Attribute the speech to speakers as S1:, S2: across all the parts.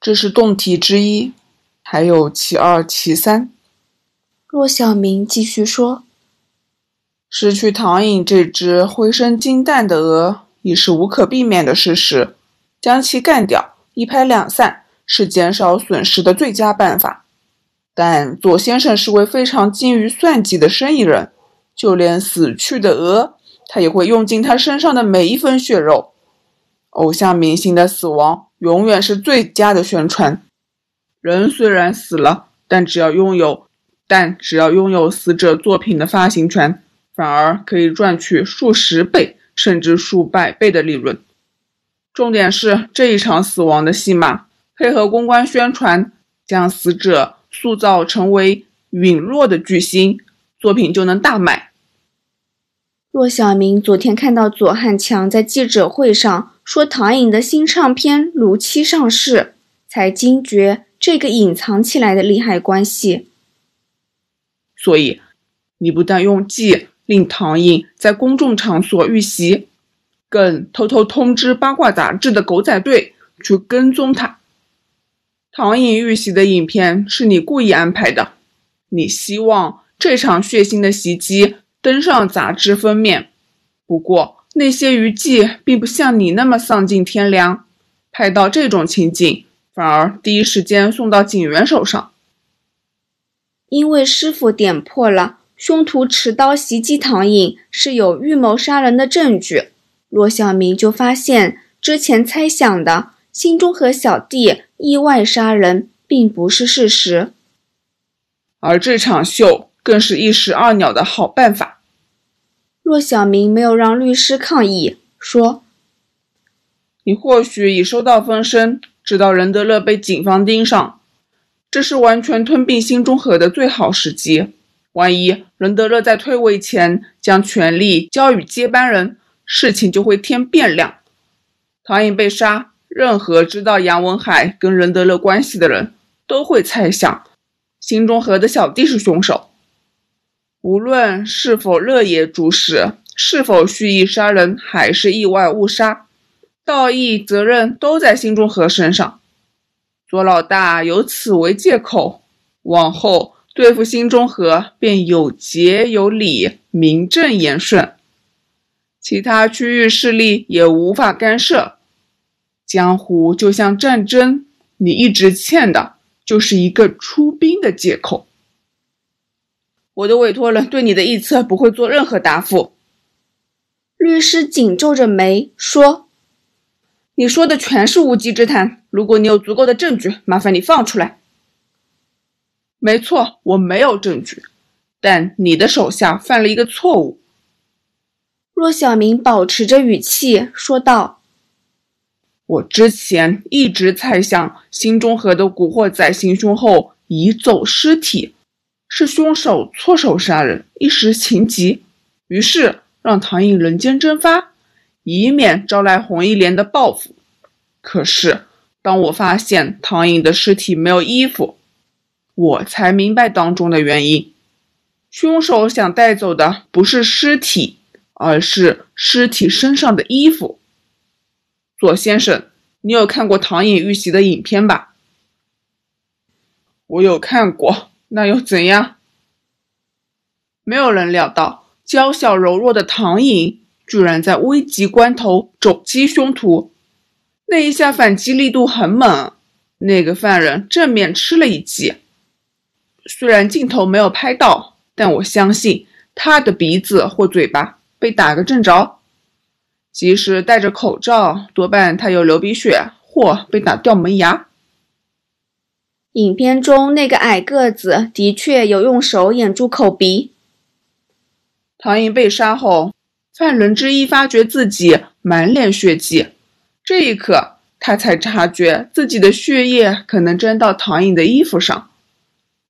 S1: 这是动题之一，还有其二、其三。
S2: 骆小明继续说：“
S1: 失去唐颖这只灰身金蛋的鹅，已是无可避免的事实。将其干掉，一拍两散，是减少损失的最佳办法。但左先生是位非常精于算计的生意人，就连死去的鹅，他也会用尽他身上的每一分血肉。偶像明星的死亡。”永远是最佳的宣传。人虽然死了，但只要拥有，但只要拥有死者作品的发行权，反而可以赚取数十倍甚至数百倍的利润。重点是这一场死亡的戏码，配合公关宣传，将死者塑造成为陨落的巨星，作品就能大卖。
S2: 骆小明昨天看到左汉强在记者会上说唐颖的新唱片如期上市，才惊觉这个隐藏起来的利害关系。
S1: 所以，你不但用计令唐颖在公众场所遇袭，更偷偷通知八卦杂志的狗仔队去跟踪他。唐颖遇袭的影片是你故意安排的，你希望这场血腥的袭击。登上杂志封面，不过那些娱记并不像你那么丧尽天良，拍到这种情景，反而第一时间送到警员手上。
S2: 因为师傅点破了凶徒持刀袭击唐颖是有预谋杀人的证据，骆小明就发现之前猜想的心中和小弟意外杀人并不是事实，
S1: 而这场秀。更是一石二鸟的好办法。
S2: 骆小明没有让律师抗议，说：“
S1: 你或许已收到风声，知道任德乐被警方盯上，这是完全吞并新中和的最好时机。万一任德乐在退位前将权力交予接班人，事情就会添变量。唐颖被杀，任何知道杨文海跟任德乐关系的人都会猜想，新中和的小弟是凶手。”无论是否乐野主使，是否蓄意杀人，还是意外误杀，道义责任都在新中和身上。左老大有此为借口，往后对付新中和便有节有理，名正言顺。其他区域势力也无法干涉。江湖就像战争，你一直欠的就是一个出兵的借口。我的委托人对你的臆测不会做任何答复。
S2: 律师紧皱着眉说：“
S1: 你说的全是无稽之谈。如果你有足够的证据，麻烦你放出来。”没错，我没有证据，但你的手下犯了一个错误。
S2: 骆小明保持着语气说道：“
S1: 我之前一直猜想，新中和的古惑仔行凶后移走尸体。”是凶手错手杀人，一时情急，于是让唐颖人间蒸发，以免招来红一连的报复。可是，当我发现唐颖的尸体没有衣服，我才明白当中的原因。凶手想带走的不是尸体，而是尸体身上的衣服。左先生，你有看过唐颖遇袭的影片吧？我有看过。那又怎样？没有人料到，娇小柔弱的唐颖居然在危急关头肘击凶徒。那一下反击力度很猛，那个犯人正面吃了一击。虽然镜头没有拍到，但我相信他的鼻子或嘴巴被打个正着。即使戴着口罩，多半他有流鼻血或被打掉门牙。
S2: 影片中那个矮个子的确有用手掩住口鼻。
S1: 唐颖被杀后，犯人之一发觉自己满脸血迹，这一刻他才察觉自己的血液可能沾到唐颖的衣服上。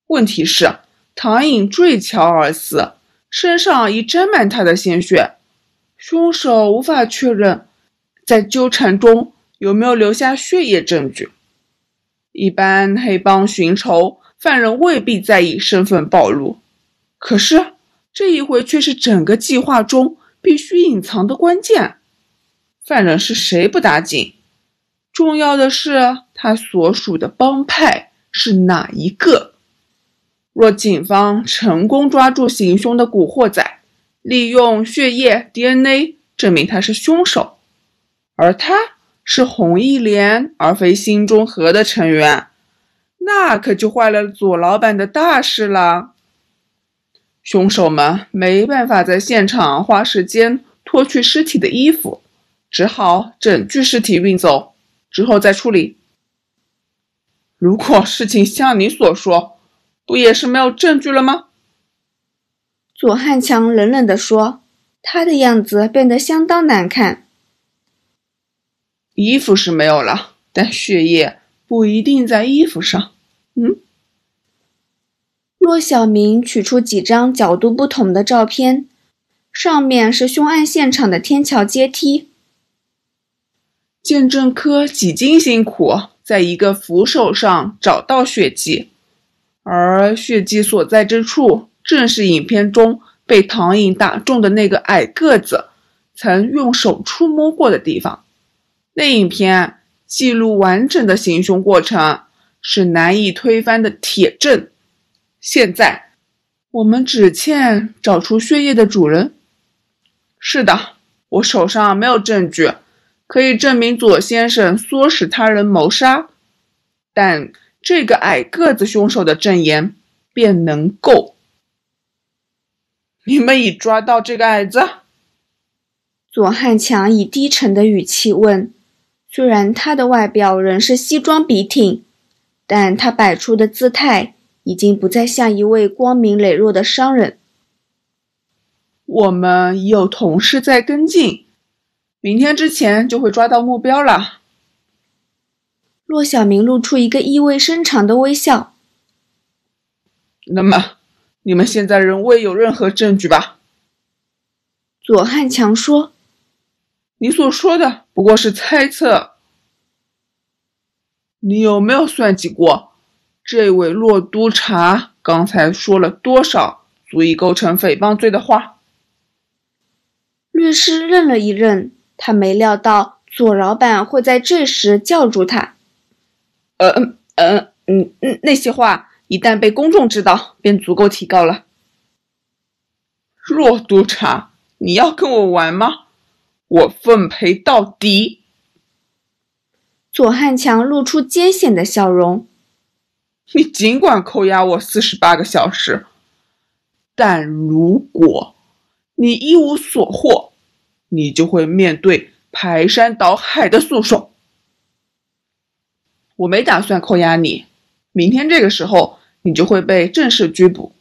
S1: 问题是，唐颖坠桥而死，身上已沾满他的鲜血，凶手无法确认在纠缠中有没有留下血液证据。一般黑帮寻仇，犯人未必在意身份暴露，可是这一回却是整个计划中必须隐藏的关键。犯人是谁不打紧，重要的是他所属的帮派是哪一个。若警方成功抓住行凶的古惑仔，利用血液 DNA 证明他是凶手，而他是红一连而非新中和的成员，那可就坏了左老板的大事了。凶手们没办法在现场花时间脱去尸体的衣服，只好整具尸体运走，之后再处理。如果事情像你所说，不也是没有证据了吗？
S2: 左汉强冷冷地说：“他的样子变得相当难看。
S1: 衣服是没有了，但血液不一定在衣服上。”嗯。
S2: 骆小明取出几张角度不同的照片，上面是凶案现场的天桥阶梯。
S1: 鉴证科几经辛苦，在一个扶手上找到血迹，而血迹所在之处，正是影片中被唐颖打中的那个矮个子曾用手触摸过的地方。那影片记录完整的行凶过程，是难以推翻的铁证。现在，我们只欠找出血液的主人。是的，我手上没有证据可以证明左先生唆使他人谋杀，但这个矮个子凶手的证言便能够。你们已抓到这个矮子？
S2: 左汉强以低沉的语气问。虽然他的外表仍是西装笔挺，但他摆出的姿态。已经不再像一位光明磊落的商人。
S1: 我们有同事在跟进，明天之前就会抓到目标了。
S2: 骆小明露出一个意味深长的微笑。
S1: 那么，你们现在仍未有任何证据吧？
S2: 左汉强说：“
S1: 你所说的不过是猜测。你有没有算计过？”这位洛督察刚才说了多少足以构成诽谤罪的话？
S2: 律师愣了一愣，他没料到左老板会在这时叫住他。
S1: 呃嗯嗯嗯嗯，那些话一旦被公众知道，便足够提高了。洛督察，你要跟我玩吗？我奉陪到底。
S2: 左汉强露出艰险的笑容。
S1: 你尽管扣押我四十八个小时，但如果你一无所获，你就会面对排山倒海的诉讼。我没打算扣押你，明天这个时候你就会被正式拘捕。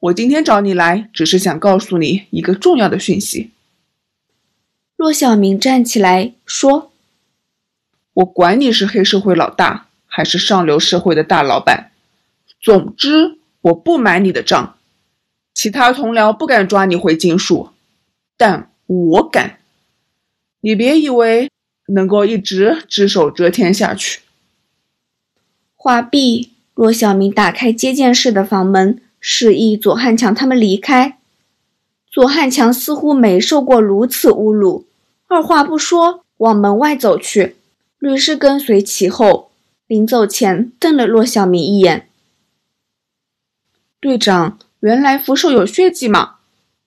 S1: 我今天找你来，只是想告诉你一个重要的讯息。
S2: 骆小明站起来说：“
S1: 我管你是黑社会老大。”还是上流社会的大老板，总之我不买你的账。其他同僚不敢抓你回金属，但我敢。你别以为能够一直只手遮天下去。
S2: 话毕，骆小明打开接见室的房门，示意左汉强他们离开。左汉强似乎没受过如此侮辱，二话不说往门外走去，律师跟随其后。临走前瞪了骆小明一眼。
S1: 队长，原来扶手有血迹吗？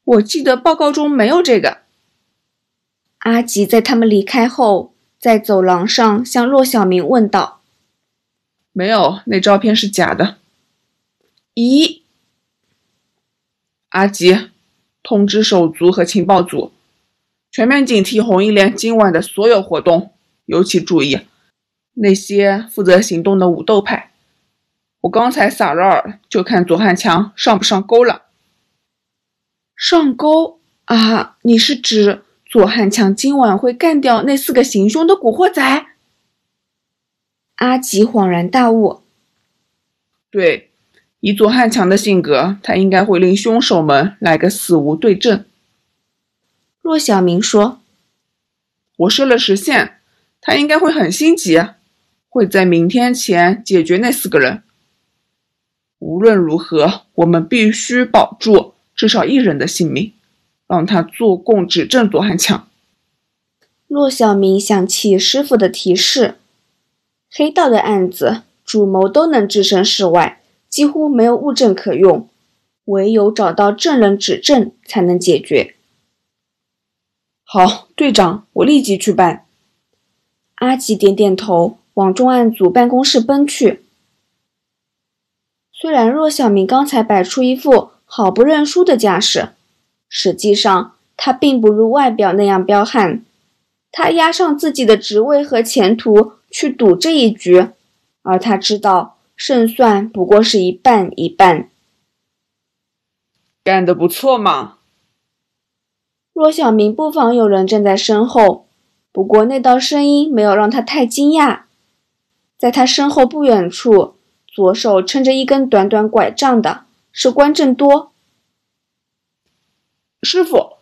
S1: 我记得报告中没有这个。
S2: 阿吉在他们离开后，在走廊上向骆小明问道：“
S1: 没有，那照片是假的。”
S2: 咦？
S1: 阿吉，通知手足和情报组，全面警惕红衣连今晚的所有活动，尤其注意。那些负责行动的武斗派，我刚才撒了饵，就看左汉强上不上钩了。
S2: 上钩啊？你是指左汉强今晚会干掉那四个行凶的古惑仔？阿吉恍然大悟。
S1: 对，以左汉强的性格，他应该会令凶手们来个死无对证。
S2: 骆小明说：“
S1: 我设了时限，他应该会很心急。”会在明天前解决那四个人。无论如何，我们必须保住至少一人的性命，让他做供指证左汉强。
S2: 骆小明想起师傅的提示，黑道的案子，主谋都能置身事外，几乎没有物证可用，唯有找到证人指证才能解决。
S1: 好，队长，我立即去办。
S2: 阿吉点点头，往重案组办公室奔去。虽然骆小明刚才摆出一副好不认输的架势，实际上他并不如外表那样彪悍。他押上自己的职位和前途去赌这一局，而他知道胜算不过是一半一半。
S1: 干得不错嘛！
S2: 骆小明不妨有人站在身后，不过那道声音没有让他太惊讶。在他身后不远处，左手撑着一根短短拐杖的是关正多。
S1: 师傅，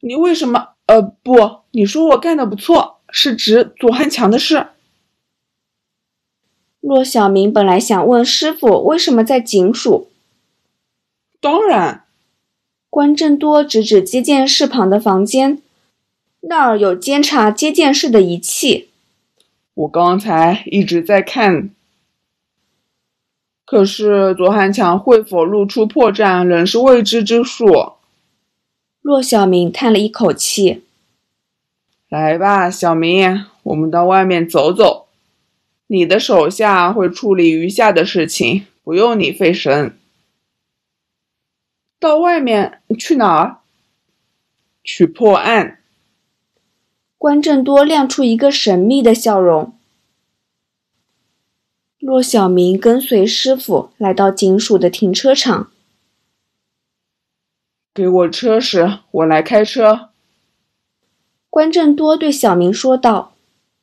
S1: 你为什么？呃，不，你说我干的不错，是指左汉强的事。
S2: 骆小明本来想问师傅为什么在警署。
S1: 当然，
S2: 关正多指指接见室旁的房间，那儿有监察接见室的仪器。
S1: 我刚才一直在看，可是左汉强会否露出破绽，仍是未知之数。
S2: 骆小明叹了一口气：“
S1: 来吧，小明，我们到外面走走。你的手下会处理余下的事情，不用你费神。到外面去哪儿？去破案。”
S2: 关正多亮出一个神秘的笑容。骆小明跟随师傅来到警署的停车场。
S1: 给我车时，我来开车。
S2: 关正多对小明说道：“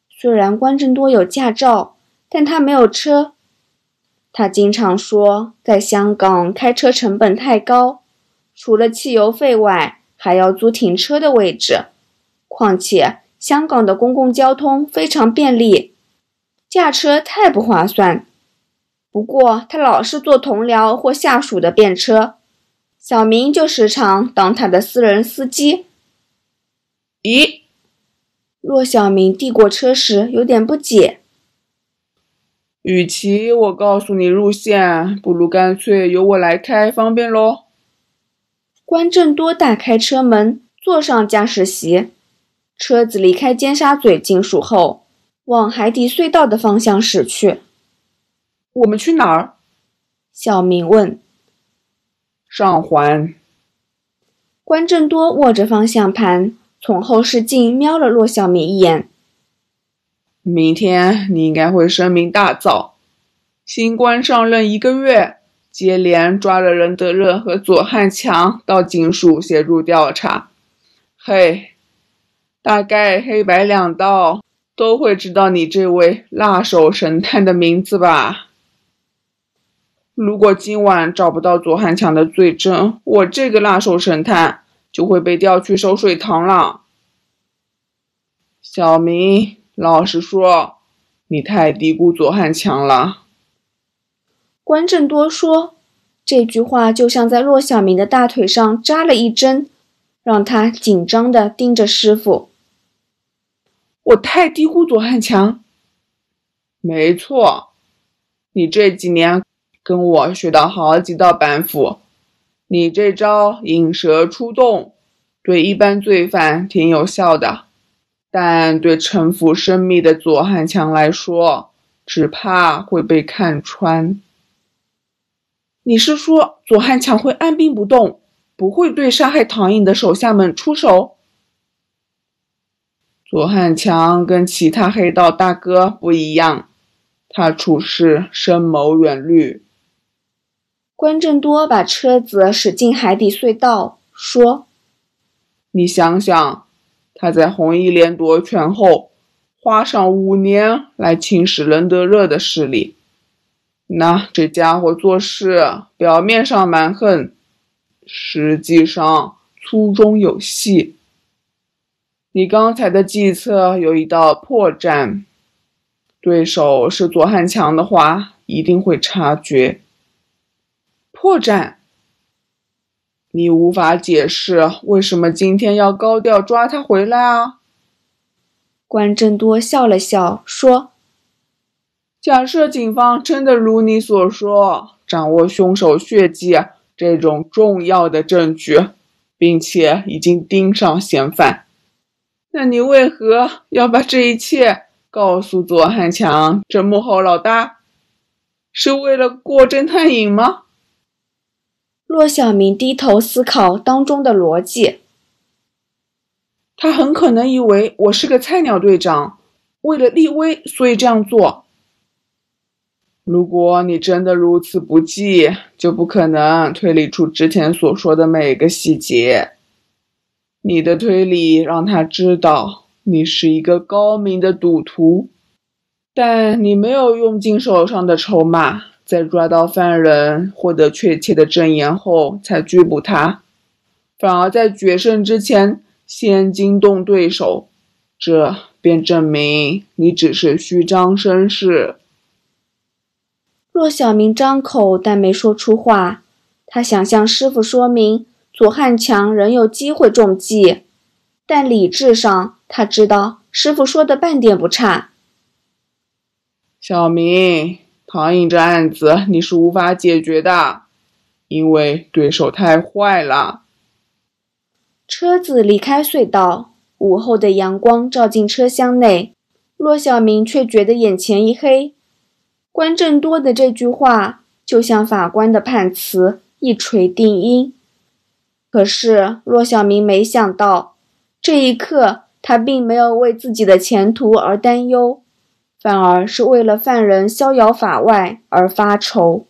S2: 虽然关正多有驾照，但他没有车。他经常说，在香港开车成本太高，除了汽油费外，还要租停车的位置。况且香港的公共交通非常便利，驾车太不划算。不过他老是坐同僚或下属的便车。”小明就时常当他的私人司机。
S1: 咦？
S2: 骆小明递过车时有点不解。
S1: 与其我告诉你路线，不如干脆由我来开，方便喽。
S2: 关正多打开车门，坐上驾驶席，车子离开尖沙咀警署后，往海底隧道的方向驶去。
S1: 我们去哪儿？
S2: 小明问。
S1: 上环，
S2: 关正多握着方向盘，从后视镜瞄了骆小明一眼。
S1: 明天你应该会声名大噪。新官上任一个月，接连抓了任德热和左汉强到警署协助调查。嘿，大概黑白两道都会知道你这位辣手神探的名字吧？如果今晚找不到左汉强的罪证，我这个辣手神探就会被调去收水塘了。小明，老实说，你太低估左汉强了。
S2: 关正多说，这句话就像在骆小明的大腿上扎了一针，让他紧张的盯着师傅。
S1: 我太低估左汉强？没错，你这几年。跟我学到好几道板斧，你这招引蛇出洞，对一般罪犯挺有效的，但对城府深密的左汉强来说，只怕会被看穿。你是说左汉强会按兵不动，不会对杀害唐颖的手下们出手？左汉强跟其他黑道大哥不一样，他处事深谋远虑。
S2: 关正多把车子驶进海底隧道，说：“
S1: 你想想，他在红一连夺权后，花上五年来侵蚀仁德热的势力。那这家伙做事表面上蛮横，实际上粗中有细。你刚才的计策有一道破绽，对手是左汉强的话，一定会察觉。”破绽，你无法解释为什么今天要高调抓他回来啊？
S2: 关正多笑了笑说：“
S1: 假设警方真的如你所说，掌握凶手血迹这种重要的证据，并且已经盯上嫌犯，那你为何要把这一切告诉左汉强这幕后老大？是为了过侦探瘾吗？
S2: 骆小明低头思考当中的逻辑。
S1: 他很可能以为我是个菜鸟队长，为了立威，所以这样做。如果你真的如此不济，就不可能推理出之前所说的每个细节。你的推理让他知道你是一个高明的赌徒，但你没有用尽手上的筹码，在抓到犯人、获得确切的证言后才拘捕他，反而在决胜之前先惊动对手，这便证明你只是虚张声势。
S2: 骆小明张口，但没说出话。他想向师傅说明左汉强仍有机会中计，但理智上他知道师傅说的半点不差。
S1: 小明，唐颖这案子你是无法解决的，因为对手太坏了。
S2: 车子离开隧道，午后的阳光照进车厢内，骆小明却觉得眼前一黑。关正多的这句话就像法官的判词，一锤定音。可是骆小明没想到，这一刻他并没有为自己的前途而担忧，反而是为了犯人逍遥法外而发愁。